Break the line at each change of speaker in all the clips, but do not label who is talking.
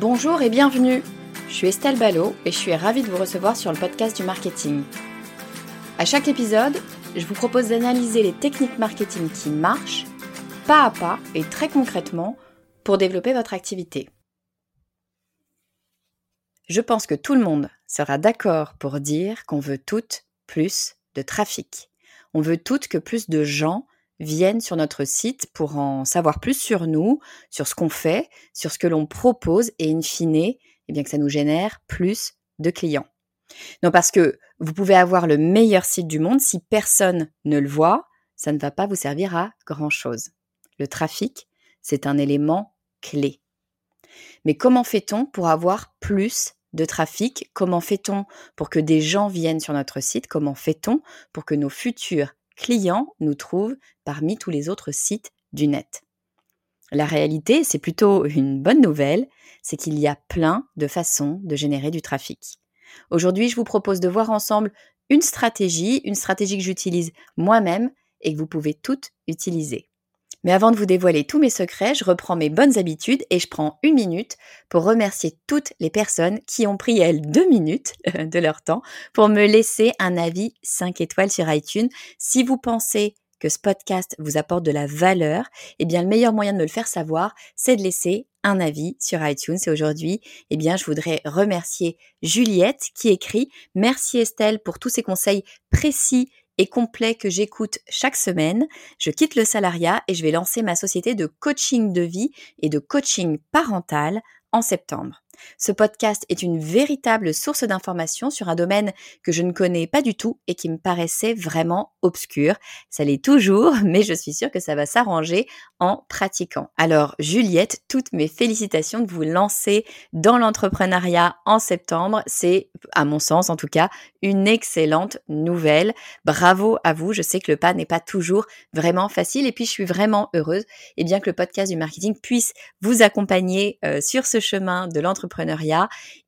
Bonjour et bienvenue. Je suis Estelle Ballot et je suis ravie de vous recevoir sur le podcast du marketing. À chaque épisode, je vous propose d'analyser les techniques marketing qui marchent, pas à pas et très concrètement, pour développer votre activité. Je pense que tout le monde sera d'accord pour dire qu'on veut toutes plus de trafic. On veut toutes que plus de gens viennent sur notre site pour en savoir plus sur nous, sur ce qu'on fait, sur ce que l'on propose et in fine, eh bien que ça nous génère plus de clients. Non, parce que vous pouvez avoir le meilleur site du monde, si personne ne le voit, ça ne va pas vous servir à grand-chose. Le trafic, c'est un élément clé. Mais comment fait-on pour avoir plus de trafic? Comment fait-on pour que des gens viennent sur notre site? Comment fait-on pour que nos futurs clients nous trouvent parmi tous les autres sites du net. La réalité, c'est plutôt une bonne nouvelle, c'est qu'il y a plein de façons de générer du trafic. Aujourd'hui, je vous propose de voir ensemble une stratégie, une stratégie que j'utilise moi-même et que vous pouvez toutes utiliser. Mais avant de vous dévoiler tous mes secrets, je reprends mes bonnes habitudes et je prends une minute pour remercier toutes les personnes qui ont pris, elles, deux minutes de leur temps pour me laisser un avis 5 étoiles sur iTunes. Si vous pensez que ce podcast vous apporte de la valeur, eh bien le meilleur moyen de me le faire savoir, c'est de laisser un avis sur iTunes. Et aujourd'hui, eh bien, je voudrais remercier Juliette qui écrit Merci Estelle pour tous ces conseils précis et complet que j'écoute chaque semaine. Je quitte le salariat et je vais lancer ma société de coaching de vie et de coaching parental en septembre. Ce podcast est une véritable source d'information sur un domaine que je ne connais pas du tout et qui me paraissait vraiment obscur. Ça l'est toujours, mais je suis sûre que ça va s'arranger en pratiquant. Alors, Juliette, toutes mes félicitations de vous lancer dans l'entrepreneuriat en septembre. C'est, à mon sens en tout cas, une excellente nouvelle. Bravo à vous. Je sais que le pas n'est pas toujours vraiment facile et puis je suis vraiment heureuse et bien que le podcast du marketing puisse vous accompagner euh, sur ce chemin de l'entrepreneuriat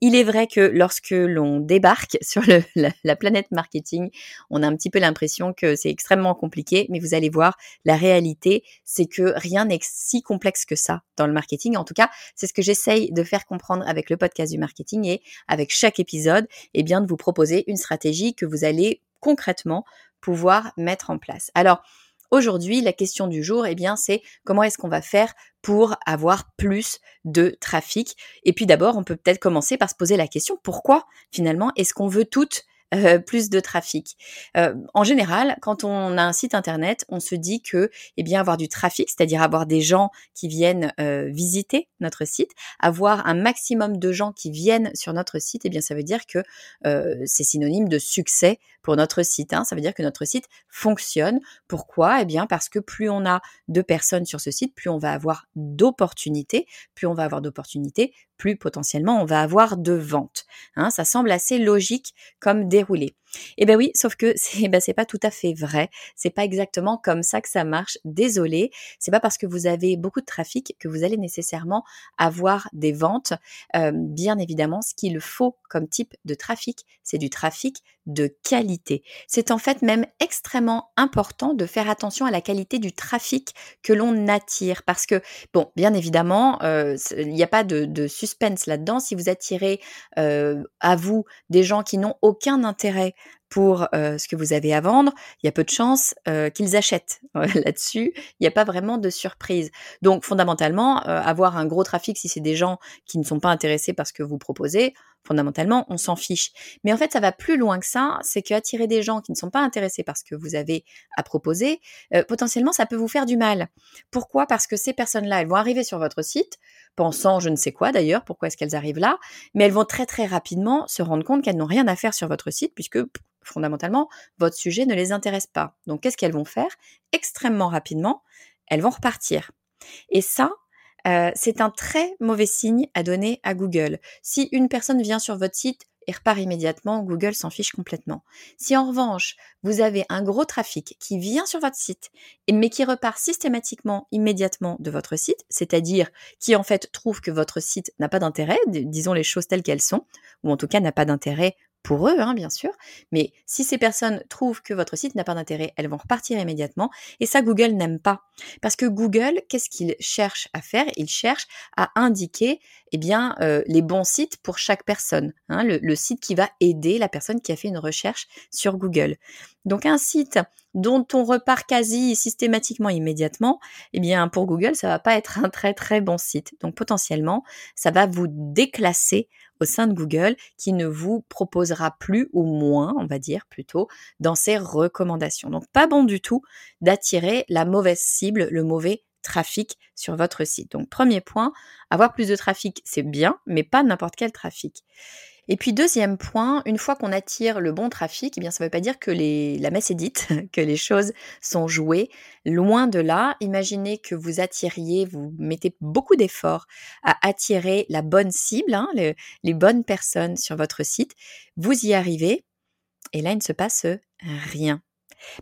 il est vrai que lorsque l'on débarque sur la, planète marketing, on a un petit peu l'impression que c'est extrêmement compliqué, mais vous allez voir, la réalité, c'est que rien n'est si complexe que ça dans le marketing. En tout cas, c'est ce que j'essaye de faire comprendre avec le podcast du marketing et avec chaque épisode, eh bien de vous proposer une stratégie que vous allez concrètement pouvoir mettre en place. Alors, Aujourd'hui, la question du jour, eh bien, c'est comment est-ce qu'on va faire pour avoir plus de trafic? Et puis d'abord, on peut peut-être commencer par se poser la question pourquoi finalement est-ce qu'on veut toutes euh, plus de trafic. Euh, en général, quand on a un site internet, on se dit que, eh bien, avoir du trafic, c'est-à-dire avoir des gens qui viennent euh, visiter notre site, avoir un maximum de gens qui viennent sur notre site, eh bien, ça veut dire que c'est synonyme de succès pour notre site. Hein. Ça veut dire que notre site fonctionne. Pourquoi? Eh bien, parce que plus on a de personnes sur ce site, plus on va avoir d'opportunités. Plus on va avoir d'opportunités, plus potentiellement on va avoir de ventes. Hein, ça semble assez logique comme déroulé. Eh ben oui, sauf que c'est ben c'est pas tout à fait vrai. C'est pas exactement comme ça que ça marche. Désolé, c'est pas parce que vous avez beaucoup de trafic que vous allez nécessairement avoir des ventes. Euh, bien évidemment, ce qu'il faut comme type de trafic, c'est du trafic de qualité. C'est en fait même extrêmement important de faire attention à la qualité du trafic que l'on attire parce que, bon, bien évidemment, euh, il n'y a pas de, suspense là-dedans. Si vous attirez euh, à vous des gens qui n'ont aucun intérêt pour ce que vous avez à vendre, il y a peu de chances qu'ils achètent là-dessus. Il n'y a pas vraiment de surprise. Donc fondamentalement, avoir un gros trafic si c'est des gens qui ne sont pas intéressés par ce que vous proposez, fondamentalement, on s'en fiche. Mais en fait, ça va plus loin que ça, c'est que attirer des gens qui ne sont pas intéressés par ce que vous avez à proposer, potentiellement, ça peut vous faire du mal. Pourquoi? Parce que ces personnes-là, elles vont arriver sur votre site, pensant je ne sais quoi d'ailleurs, pourquoi est-ce qu'elles arrivent là, mais elles vont très très rapidement se rendre compte qu'elles n'ont rien à faire sur votre site, puisque fondamentalement, votre sujet ne les intéresse pas. Donc, qu'est-ce qu'elles vont faire? Extrêmement rapidement, elles vont repartir. Et ça, euh, c'est un très mauvais signe à donner à Google. Si une personne vient sur votre site et repart immédiatement, Google s'en fiche complètement. Si en revanche, vous avez un gros trafic qui vient sur votre site, mais qui repart systématiquement, immédiatement de votre site, c'est-à-dire qui en fait trouve que votre site n'a pas d'intérêt, disons les choses telles qu'elles sont, ou en tout cas n'a pas d'intérêt pour eux, hein, bien sûr. Mais si ces personnes trouvent que votre site n'a pas d'intérêt, elles vont repartir immédiatement. Et ça, Google n'aime pas. Parce que Google, qu'est-ce qu'il cherche à faire? Il cherche à indiquer eh bien, euh, les bons sites pour chaque personne. Hein, le, le, site qui va aider la personne qui a fait une recherche sur Google. Donc un site dont on repart quasi systématiquement immédiatement, eh bien pour Google, ça va pas être un très très bon site. Donc potentiellement, ça va vous déclasser au sein de Google qui ne vous proposera plus ou moins, on va dire plutôt, dans ses recommandations. Donc pas bon du tout d'attirer la mauvaise cible, le mauvais trafic sur votre site. Donc premier point, avoir plus de trafic, c'est bien, mais pas n'importe quel trafic. Et puis deuxième point, une fois qu'on attire le bon trafic, eh ça ne veut pas dire que la messe est dite, que les choses sont jouées. Loin de là, imaginez que vous attiriez, vous mettez beaucoup d'efforts à attirer la bonne cible, hein, les bonnes personnes sur votre site. Vous y arrivez, et là il ne se passe rien.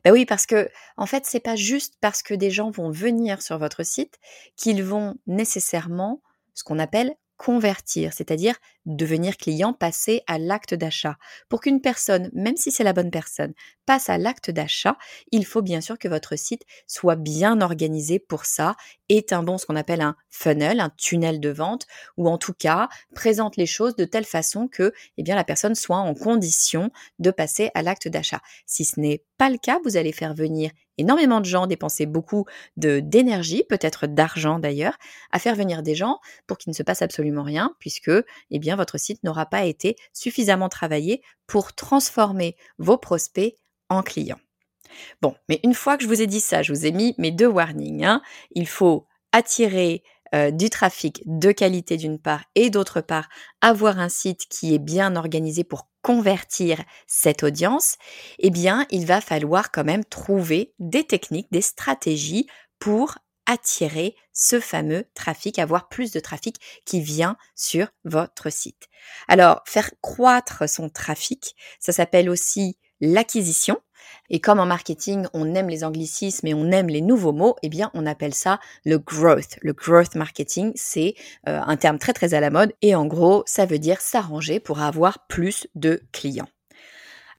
Ben oui, parce que en fait, c'est pas juste parce que des gens vont venir sur votre site qu'ils vont nécessairement ce qu'on appelle convertir, c'est-à-dire devenir client, passer à l'acte d'achat. Pour qu'une personne, même si c'est la bonne personne, passe à l'acte d'achat, il faut bien sûr que votre site soit bien organisé pour ça, est un bon ce qu'on appelle un funnel, un tunnel de vente, ou en tout cas présente les choses de telle façon que eh la personne soit en condition de passer à l'acte d'achat. Si ce n'est pas le cas, vous allez faire venir énormément de gens dépenser beaucoup d'énergie, peut-être d'argent d'ailleurs, à faire venir des gens pour qu'il ne se passe absolument rien, puisque eh votre site n'aura pas été suffisamment travaillé pour transformer vos prospects en clients. Bon, mais une fois que je vous ai dit ça, je vous ai mis mes deux warnings. Hein. Il faut attirer euh, du trafic de qualité d'une part et d'autre part avoir un site qui est bien organisé pour convertir cette audience, eh bien, il va falloir quand même trouver des techniques, des stratégies pour attirer ce fameux trafic, avoir plus de trafic qui vient sur votre site. Alors, faire croître son trafic, ça s'appelle aussi l'acquisition. Et comme en marketing, on aime les anglicismes et on aime les nouveaux mots, eh bien, on appelle ça le growth. Le growth marketing, c'est euh, un terme très très à la mode et en gros, ça veut dire s'arranger pour avoir plus de clients.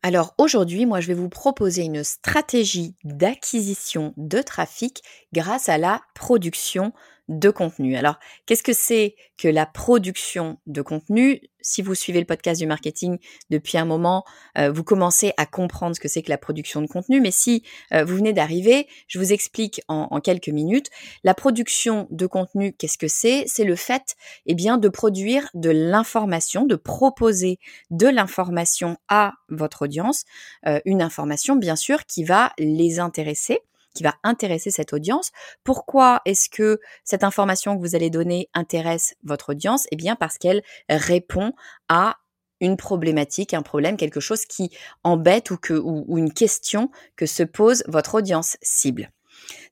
Alors aujourd'hui, moi, je vais vous proposer une stratégie d'acquisition de trafic grâce à la production de contenu. Alors, qu'est-ce que c'est que la production de contenu? Si vous suivez le podcast du marketing depuis un moment, euh, vous commencez à comprendre ce que c'est que la production de contenu. Mais si euh, vous venez d'arriver, je vous explique en, quelques minutes. La production de contenu, qu'est-ce que c'est? C'est le fait, eh bien, de produire de l'information, de proposer de l'information à votre audience, euh, une information bien sûr qui va les intéresser qui va intéresser cette audience. Pourquoi est-ce que cette information que vous allez donner intéresse votre audience? Eh bien parce qu'elle répond à une problématique, un problème, quelque chose qui embête ou, que, une question que se pose votre audience cible.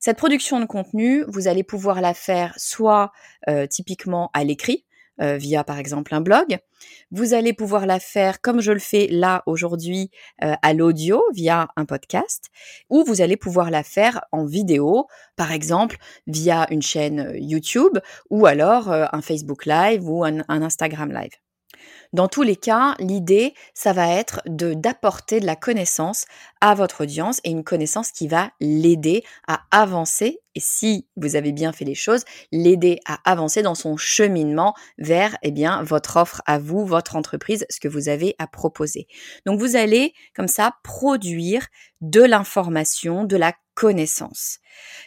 Cette production de contenu, vous allez pouvoir la faire soit euh, typiquement à l'écrit, euh, via par exemple un blog. Vous allez pouvoir la faire comme je le fais là aujourd'hui euh, à l'audio via un podcast, ou vous allez pouvoir la faire en vidéo, par exemple via une chaîne YouTube, ou alors un Facebook Live ou un Instagram Live. Dans tous les cas, l'idée, ça va être de d'apporter de la connaissance à votre audience et une connaissance qui va l'aider à avancer et si vous avez bien fait les choses, l'aider à avancer dans son cheminement vers eh bien votre offre à vous, votre entreprise, ce que vous avez à proposer. Donc vous allez comme ça produire de l'information, de la connaissance.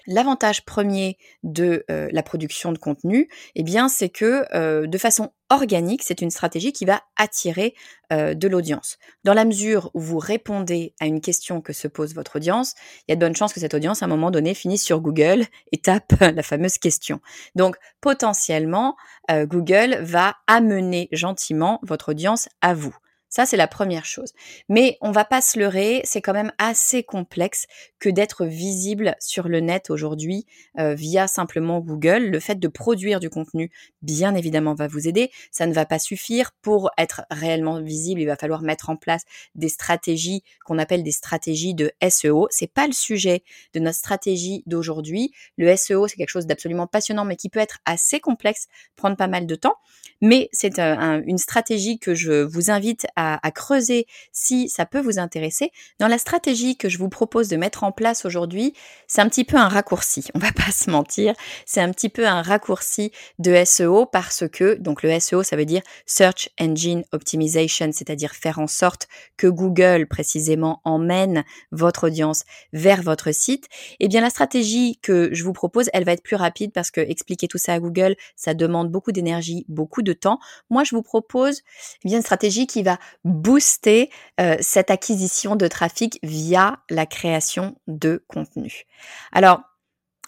L'avantage premier de euh, la production de contenu, eh c'est que euh, de façon organique, c'est une stratégie qui va attirer euh, de l'audience. Dans la mesure où vous répondez à une question que se pose votre audience, il y a de bonnes chances que cette audience, à un moment donné, finisse sur Google et tape la fameuse question. Donc, potentiellement, Google va amener gentiment votre audience à vous. Ça, c'est la première chose. Mais on va pas se leurrer, c'est quand même assez complexe que d'être visible sur le net aujourd'hui euh, via simplement Google. Le fait de produire du contenu, bien évidemment, va vous aider. Ça ne va pas suffire. Pour être réellement visible, il va falloir mettre en place des stratégies qu'on appelle des stratégies de SEO. C'est pas le sujet de notre stratégie d'aujourd'hui. Le SEO, c'est quelque chose d'absolument passionnant, mais qui peut être assez complexe, prendre pas mal de temps. Mais c'est euh, une stratégie que je vous invite à à, creuser si ça peut vous intéresser. Dans la stratégie que je vous propose de mettre en place aujourd'hui, c'est un petit peu un raccourci, on va pas se mentir, c'est un petit peu un raccourci de SEO parce que, donc le SEO, ça veut dire Search Engine Optimization, c'est-à-dire faire en sorte que Google précisément emmène votre audience vers votre site. Eh bien la stratégie que je vous propose, elle va être plus rapide parce que expliquer tout ça à Google, ça demande beaucoup d'énergie, beaucoup de temps. Moi, je vous propose eh bien une stratégie qui va booster euh, cette acquisition de trafic via la création de contenu. Alors,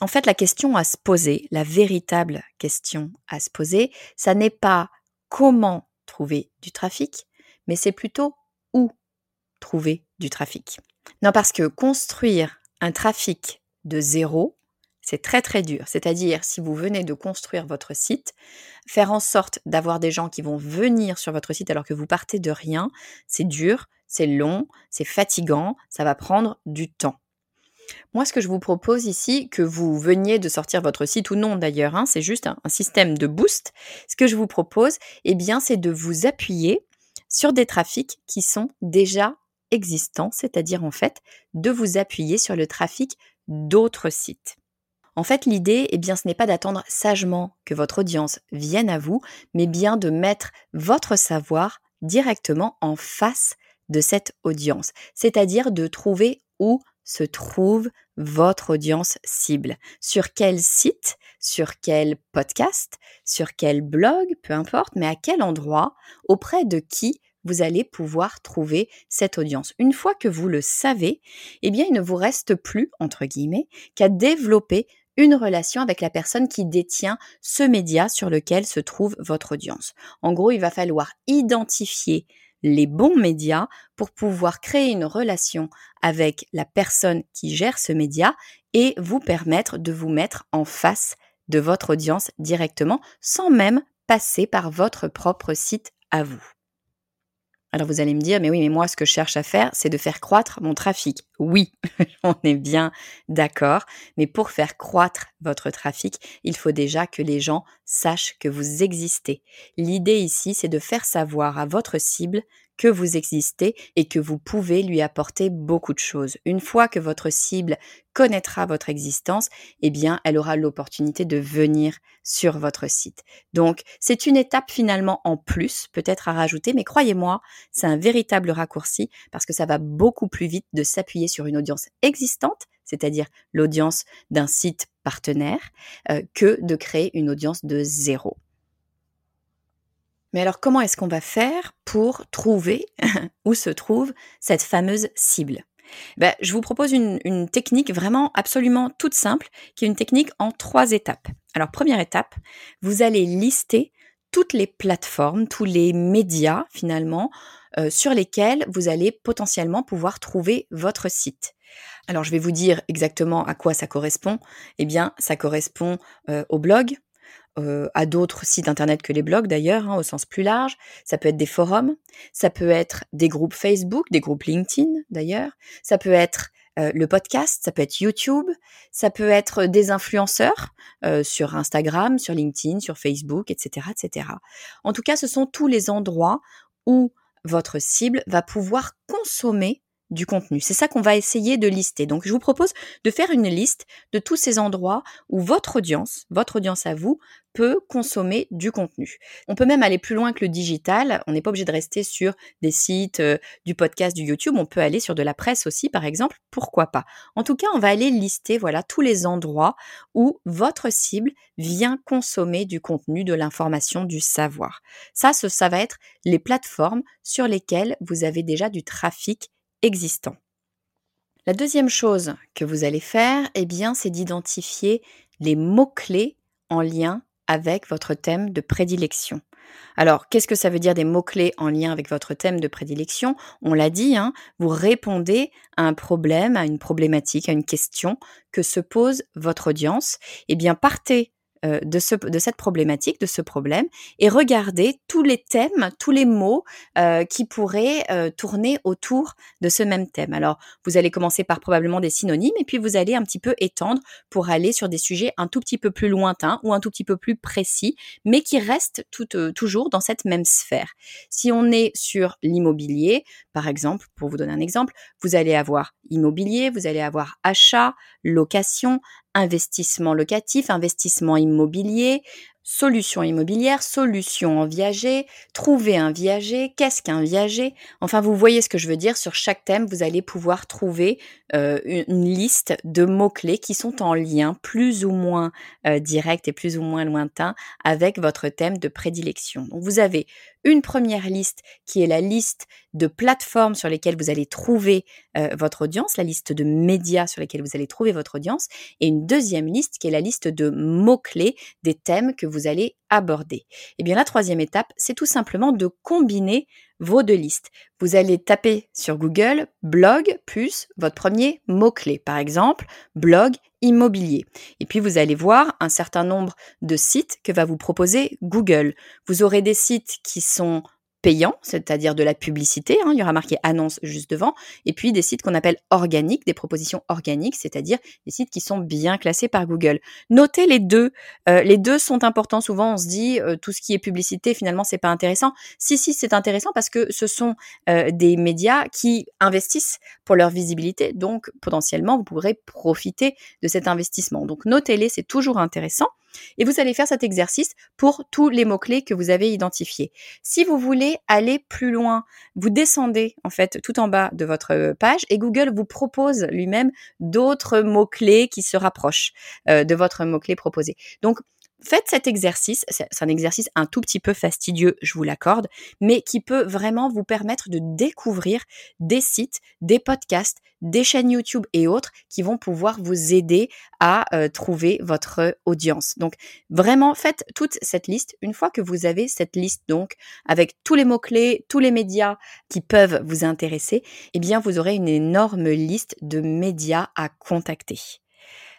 en fait, la question à se poser, la véritable question à se poser, ça n'est pas comment trouver du trafic, mais c'est plutôt où trouver du trafic. Non, parce que construire un trafic de zéro, c'est très très dur. C'est-à-dire, si vous venez de construire votre site, faire en sorte d'avoir des gens qui vont venir sur votre site alors que vous partez de rien, c'est dur, c'est long, c'est fatigant, ça va prendre du temps. Moi, ce que je vous propose ici, que vous veniez de sortir votre site ou non d'ailleurs, hein, c'est juste un, système de boost. Ce que je vous propose, eh c'est de vous appuyer sur des trafics qui sont déjà existants, c'est-à-dire en fait de vous appuyer sur le trafic d'autres sites. En fait, l'idée, eh bien, ce n'est pas d'attendre sagement que votre audience vienne à vous, mais bien de mettre votre savoir directement en face de cette audience, c'est-à-dire de trouver où se trouve votre audience cible, sur quel site, sur quel podcast, sur quel blog, peu importe, mais à quel endroit, auprès de qui vous allez pouvoir trouver cette audience. Une fois que vous le savez, eh bien, il ne vous reste plus, entre guillemets, qu'à développer une relation avec la personne qui détient ce média sur lequel se trouve votre audience. En gros, il va falloir identifier les bons médias pour pouvoir créer une relation avec la personne qui gère ce média et vous permettre de vous mettre en face de votre audience directement sans même passer par votre propre site à vous. Alors vous allez me dire, mais oui, mais moi, ce que je cherche à faire, c'est de faire croître mon trafic. Oui, on est bien d'accord, mais pour faire croître votre trafic, il faut déjà que les gens sachent que vous existez. L'idée ici, c'est de faire savoir à votre cible que vous existez et que vous pouvez lui apporter beaucoup de choses. Une fois que votre cible connaîtra votre existence, eh bien, elle aura l'opportunité de venir sur votre site. Donc, c'est une étape finalement en plus, peut-être à rajouter, mais croyez-moi, c'est un véritable raccourci parce que ça va beaucoup plus vite de s'appuyer sur une audience existante, c'est-à-dire l'audience d'un site partenaire, euh, que de créer une audience de zéro. Mais alors comment est-ce qu'on va faire pour trouver où se trouve cette fameuse cible? Ben, Je vous propose une, technique vraiment absolument toute simple, qui est une technique en trois étapes. Alors première étape, vous allez lister toutes les plateformes, tous les médias finalement, euh, sur lesquels vous allez potentiellement pouvoir trouver votre site. Alors je vais vous dire exactement à quoi ça correspond. Eh bien, ça correspond euh, au blog, euh, à d'autres sites internet que les blogs d'ailleurs, hein, au sens plus large. Ça peut être des forums, ça peut être des groupes Facebook, des groupes LinkedIn d'ailleurs, ça peut être euh, le podcast, ça peut être YouTube, ça peut être des influenceurs euh, sur Instagram, sur LinkedIn, sur Facebook, etc., etc. En tout cas, ce sont tous les endroits où votre cible va pouvoir consommer du contenu. C'est ça qu'on va essayer de lister. Donc, je vous propose de faire une liste de tous ces endroits où votre audience, votre audience à vous, peut consommer du contenu. On peut même aller plus loin que le digital. On n'est pas obligé de rester sur des sites, euh, du podcast, du YouTube. On peut aller sur de la presse aussi, par exemple. Pourquoi pas? En tout cas, on va aller lister, voilà, tous les endroits où votre cible vient consommer du contenu, de l'information, du savoir. Ça, ça va être les plateformes sur lesquelles vous avez déjà du trafic existant. La deuxième chose que vous allez faire, eh bien, c'est d'identifier les mots-clés en lien avec votre thème de prédilection. Alors, qu'est-ce que ça veut dire des mots-clés en lien avec votre thème de prédilection? On l'a dit, hein, vous répondez à un problème, à une problématique, à une question que se pose votre audience. Eh bien, partez euh, de, ce, de cette problématique, de ce problème, et regardez tous les thèmes, tous les mots euh, qui pourraient euh, tourner autour de ce même thème. Alors, vous allez commencer par probablement des synonymes, et puis vous allez un petit peu étendre pour aller sur des sujets un tout petit peu plus lointains ou un tout petit peu plus précis, mais qui restent tout, toujours dans cette même sphère. Si on est sur l'immobilier, par exemple, pour vous donner un exemple, vous allez avoir immobilier, vous allez avoir achat, location, investissement locatif, investissement immobilier, solution immobilière, solution en viager, trouver un viager, qu'est-ce qu'un viager? Enfin, vous voyez ce que je veux dire. Sur chaque thème, vous allez pouvoir trouver euh, une liste de mots-clés qui sont en lien plus ou moins euh, direct et plus ou moins lointain avec votre thème de prédilection. Donc, vous avez une première liste qui est la liste de plateformes sur lesquelles vous allez trouver euh, votre audience, la liste de médias sur lesquels vous allez trouver votre audience, et une deuxième liste qui est la liste de mots-clés des thèmes que vous allez aborder. Et eh bien la troisième étape, c'est tout simplement de combiner vos deux listes. Vous allez taper sur Google blog plus votre premier mot-clé, par exemple blog immobilier. Et puis vous allez voir un certain nombre de sites que va vous proposer Google. Vous aurez des sites qui sont payants, c'est-à-dire de la publicité, hein, il y aura marqué annonce juste devant, et puis des sites qu'on appelle organiques, des propositions organiques, c'est-à-dire des sites qui sont bien classés par Google. Notez les deux, euh, les deux sont importants. Souvent, on se dit euh, tout ce qui est publicité, finalement, c'est pas intéressant. Si, si, c'est intéressant parce que ce sont euh, des médias qui investissent pour leur visibilité, donc potentiellement, vous pourrez profiter de cet investissement. Donc, notez-les, c'est toujours intéressant. Et vous allez faire cet exercice pour tous les mots-clés que vous avez identifiés. Si vous voulez aller plus loin, vous descendez en fait tout en bas de votre page et Google vous propose lui-même d'autres mots-clés qui se rapprochent euh, de votre mot-clé proposé. Faites cet exercice, c'est un exercice un tout petit peu fastidieux, je vous l'accorde, mais qui peut vraiment vous permettre de découvrir des sites, des podcasts, des chaînes YouTube et autres qui vont pouvoir vous aider à euh, trouver votre audience. Donc vraiment, faites toute cette liste. Une fois que vous avez cette liste, donc avec tous les mots-clés, tous les médias qui peuvent vous intéresser, eh bien vous aurez une énorme liste de médias à contacter.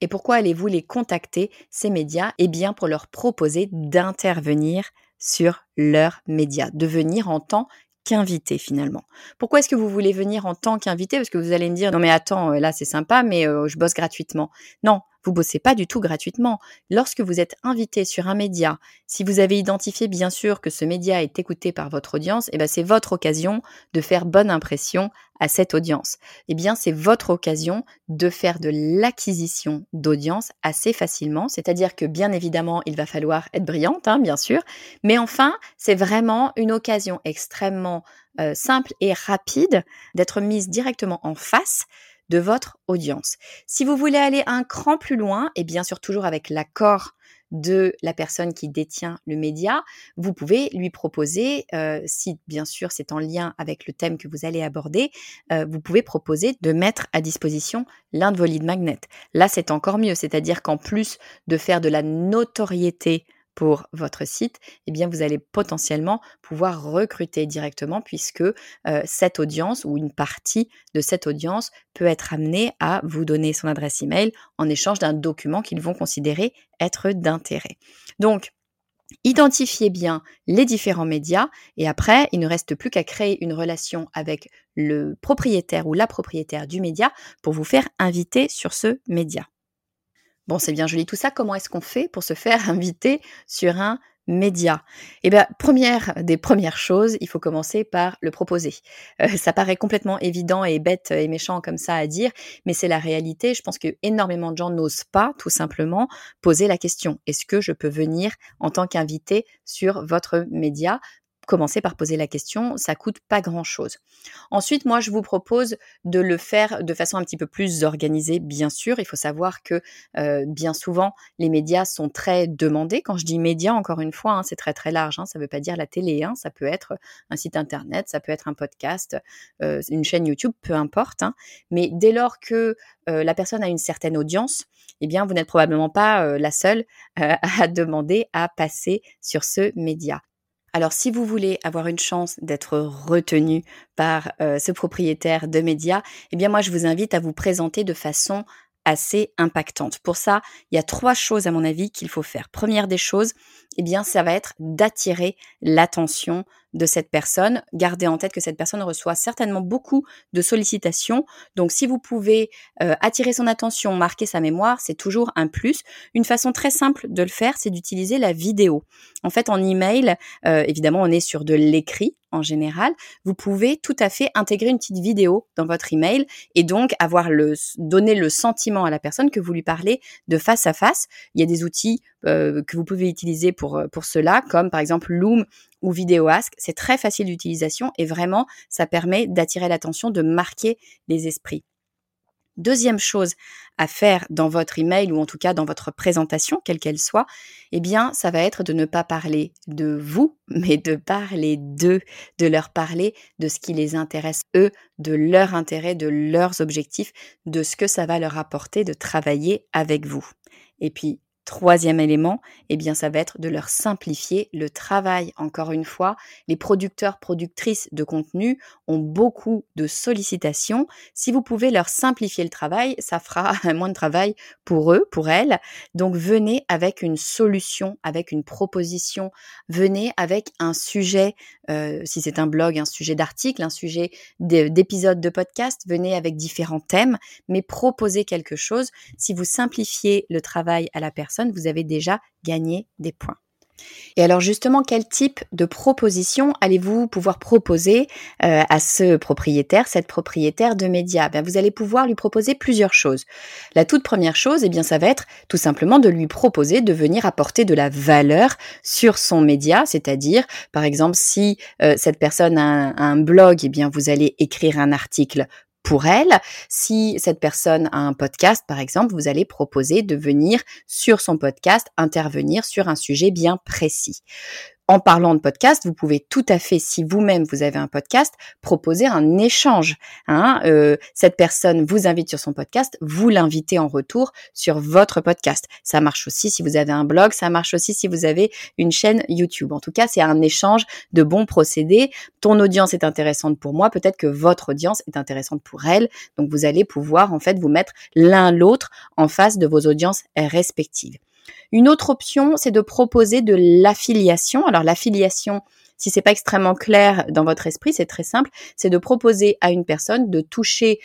Et pourquoi allez-vous les contacter, ces médias? Eh bien, pour leur proposer d'intervenir sur leurs médias, de venir en tant qu'invité finalement. Pourquoi est-ce que vous voulez venir en tant qu'invité Parce que vous allez me dire, non mais attends, euh, là c'est sympa, mais euh, je bosse gratuitement. Non, vous bossez pas du tout gratuitement. Lorsque vous êtes invité sur un média, si vous avez identifié bien sûr que ce média est écouté par votre audience, eh ben c'est votre occasion de faire bonne impression à cette audience. Eh bien, c'est votre occasion de faire de l'acquisition d'audience assez facilement. C'est-à-dire que bien évidemment, il va falloir être brillante, hein, bien sûr. Mais enfin, c'est vraiment une occasion extrêmement euh, simple et rapide d'être mise directement en face de votre audience. Si vous voulez aller un cran plus loin, et bien sûr toujours avec l'accord de la personne qui détient le média, vous pouvez lui proposer, euh, si bien sûr c'est en lien avec le thème que vous allez aborder, euh, vous pouvez proposer de mettre à disposition l'un de vos lead magnets. Là, c'est encore mieux, c'est-à-dire qu'en plus de faire de la notoriété pour votre site, eh bien vous allez potentiellement pouvoir recruter directement puisque euh, cette audience ou une partie de cette audience peut être amenée à vous donner son adresse email en échange d'un document qu'ils vont considérer être d'intérêt. Donc Identifiez bien les différents médias et après, il ne reste plus qu'à créer une relation avec le propriétaire ou la propriétaire du média pour vous faire inviter sur ce média. Bon, c'est bien joli tout ça. Comment est-ce qu'on fait pour se faire inviter sur un média? Eh bien, première des premières choses, il faut commencer par le proposer. Euh, ça paraît complètement évident et bête et méchant comme ça à dire, mais c'est la réalité. Je pense que énormément de gens n'osent pas, tout simplement, poser la question est-ce que je peux venir en tant qu'invité sur votre média? Commencer par poser la question, ça coûte pas grand-chose. Ensuite, moi, je vous propose de le faire de façon un petit peu plus organisée, bien sûr. Il faut savoir que bien souvent, les médias sont très demandés. Quand je dis médias, encore une fois, hein, c'est très très large. Hein. ça ne veut pas dire la télé, hein. ça peut être un site internet, ça peut être un podcast, une chaîne YouTube, peu importe. Mais dès lors que la personne a une certaine audience, eh bien, vous n'êtes probablement pas la seule à demander à passer sur ce média. Alors si vous voulez avoir une chance d'être retenu par euh, ce propriétaire de médias, eh bien moi je vous invite à vous présenter de façon assez impactante. Pour ça, il y a trois choses à mon avis qu'il faut faire. Première des choses, eh bien ça va être d'attirer l'attention de cette personne. Gardez en tête que cette personne reçoit certainement beaucoup de sollicitations. Donc si vous pouvez euh, attirer son attention, marquer sa mémoire, c'est toujours un plus. Une façon très simple de le faire, c'est d'utiliser la vidéo. En fait, en email, euh, évidemment, on est sur de l'écrit en général, vous pouvez tout à fait intégrer une petite vidéo dans votre email et donc avoir le donner le sentiment à la personne que vous lui parlez de face à face. Il y a des outils euh, que vous pouvez utiliser pour pour cela, comme par exemple Loom ou VideoAsk. C'est très facile d'utilisation et vraiment, ça permet d'attirer l'attention, de marquer les esprits. Deuxième chose à faire dans votre email ou en tout cas dans votre présentation, quelle qu'elle soit, eh bien, ça va être de ne pas parler de vous, mais de parler d'eux, de leur parler de ce qui les intéresse eux, de leur intérêt, de leurs objectifs, de ce que ça va leur apporter de travailler avec vous. Et puis, Troisième élément, eh bien, ça va être de leur simplifier le travail. Encore une fois, les producteurs, productrices de contenu ont beaucoup de sollicitations. Si vous pouvez leur simplifier le travail, ça fera moins de travail pour eux, pour elles. Donc, venez avec une solution, avec une proposition. Venez avec un sujet, euh, si c'est un blog, un sujet d'article, un sujet d'épisode de podcast. Venez avec différents thèmes, mais proposez quelque chose. Si vous simplifiez le travail à la personne, vous avez déjà gagné des points. Et alors justement, quel type de proposition allez-vous pouvoir proposer euh, à ce propriétaire, cette propriétaire de médias? Ben, Vous allez pouvoir lui proposer plusieurs choses. La toute première chose, eh bien, ça va être tout simplement de lui proposer de venir apporter de la valeur sur son média, c'est-à-dire, par exemple, si euh, cette personne a un, un blog, eh bien, vous allez écrire un article pour elle. Si cette personne a un podcast, par exemple, vous allez proposer de venir sur son podcast intervenir sur un sujet bien précis en parlant de podcast, vous pouvez tout à fait, si vous-même vous avez un podcast, proposer un échange. Hein. Euh, cette personne vous invite sur son podcast, vous l'invitez en retour sur votre podcast. Ça marche aussi si vous avez un blog, ça marche aussi si vous avez une chaîne YouTube. En tout cas, c'est un échange de bons procédés. Ton audience est intéressante pour moi, peut-être que votre audience est intéressante pour elle. Donc vous allez pouvoir en fait vous mettre l'un l'autre en face de vos audiences respectives. Une autre option, c'est de proposer de l'affiliation. Alors l'affiliation, si c'est pas extrêmement clair dans votre esprit, c'est très simple, c'est de proposer à une personne de toucher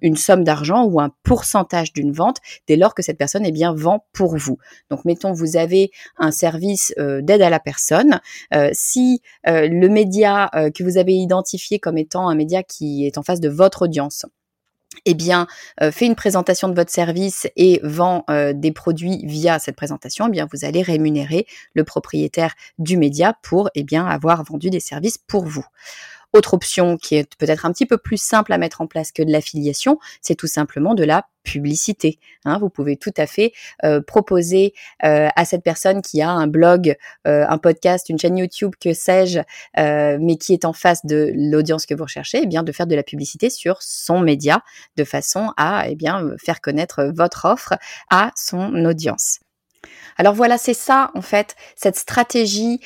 une somme d'argent ou un pourcentage d'une vente dès lors que cette personne est bien vend pour vous. Donc mettons vous avez un service euh, d'aide à la personne, euh, si euh, le média que vous avez identifié comme étant un média qui est en face de votre audience eh bien, euh, fait une présentation de votre service et vend euh, des produits via cette présentation, eh bien, vous allez rémunérer le propriétaire du média pour, eh bien, avoir vendu des services pour vous. Autre option qui est peut-être un petit peu plus simple à mettre en place que de l'affiliation, c'est tout simplement de la publicité. Hein. vous pouvez tout à fait euh, proposer euh, à cette personne qui a un blog, euh, un podcast, une chaîne YouTube, que sais-je, mais qui est en face de l'audience que vous recherchez, eh bien de faire de la publicité sur son média de façon à eh bien faire connaître votre offre à son audience. Alors voilà, c'est ça en fait, cette stratégie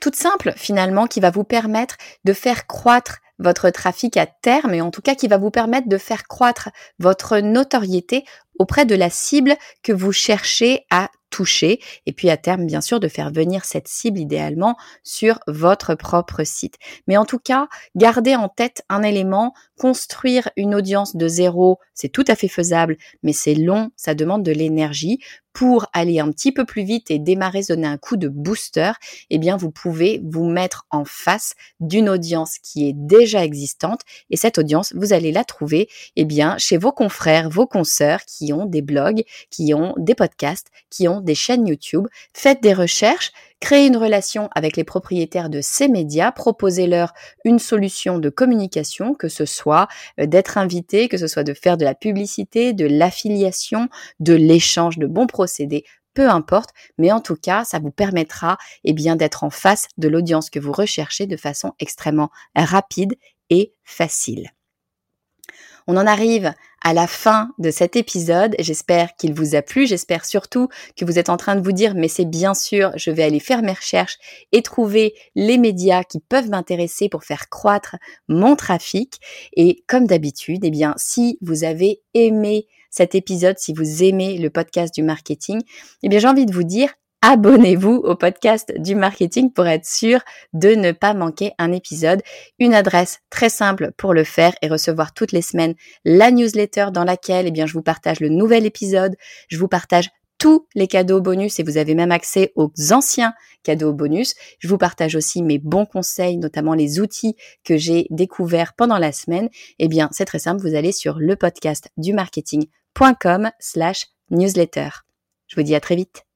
toute simple finalement qui va vous permettre de faire croître votre trafic à terme et en tout cas qui va vous permettre de faire croître votre notoriété auprès de la cible que vous cherchez à toucher et puis à terme bien sûr de faire venir cette cible idéalement sur votre propre site. Mais en tout cas, gardez en tête un élément, construire une audience de zéro, c'est tout à fait faisable, mais c'est long, ça demande de l'énergie pour aller un petit peu plus vite et démarrer, donner un coup de booster, eh bien, vous pouvez vous mettre en face d'une audience qui est déjà existante et cette audience, vous allez la trouver, eh bien, chez vos confrères, vos consoeurs qui ont des blogs, qui ont des podcasts, qui ont des chaînes YouTube. Faites des recherches, créez une relation avec les propriétaires de ces médias, proposez-leur une solution de communication, que ce soit euh, d'être invité, que ce soit de faire de la publicité, de l'affiliation, de l'échange de bons procédés, peu importe, mais en tout cas, ça vous permettra eh bien d'être en face de l'audience que vous recherchez de façon extrêmement rapide et facile. On en arrive à la fin de cet épisode. J'espère qu'il vous a plu. J'espère surtout que vous êtes en train de vous dire, mais c'est bien sûr, je vais aller faire mes recherches et trouver les médias qui peuvent m'intéresser pour faire croître mon trafic. Et comme d'habitude, eh bien, si vous avez aimé cet épisode, si vous aimez le podcast du marketing, eh bien, j'ai envie de vous dire, abonnez-vous au podcast du marketing pour être sûr de ne pas manquer un épisode. Une adresse très simple pour le faire et recevoir toutes les semaines la newsletter dans laquelle eh bien, je vous partage le nouvel épisode, je vous partage tous les cadeaux bonus et vous avez même accès aux anciens cadeaux bonus. Je vous partage aussi mes bons conseils, notamment les outils que j'ai découverts pendant la semaine. Eh bien, c'est très simple, vous allez sur le podcast du marketing.com slash newsletter. Je vous dis à très vite.